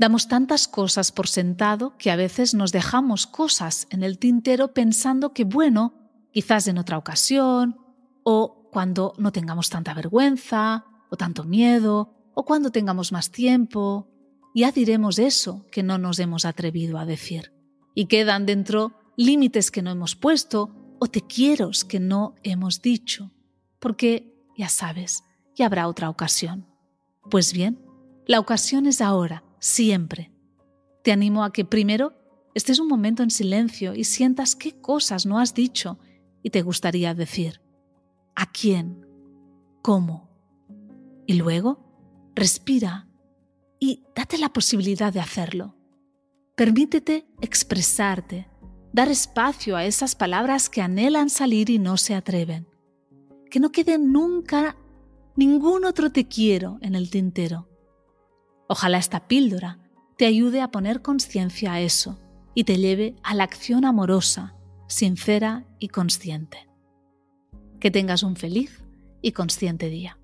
Damos tantas cosas por sentado que a veces nos dejamos cosas en el tintero pensando que, bueno, quizás en otra ocasión, o cuando no tengamos tanta vergüenza, o tanto miedo, o cuando tengamos más tiempo, ya diremos eso que no nos hemos atrevido a decir. Y quedan dentro límites que no hemos puesto o te quiero que no hemos dicho, porque, ya sabes, ya habrá otra ocasión. Pues bien, la ocasión es ahora, siempre. Te animo a que primero estés un momento en silencio y sientas qué cosas no has dicho y te gustaría decir. ¿A quién? ¿Cómo? Y luego, respira y date la posibilidad de hacerlo. Permítete expresarte, dar espacio a esas palabras que anhelan salir y no se atreven. Que no quede nunca ningún otro te quiero en el tintero. Ojalá esta píldora te ayude a poner conciencia a eso y te lleve a la acción amorosa, sincera y consciente. Que tengas un feliz y consciente día.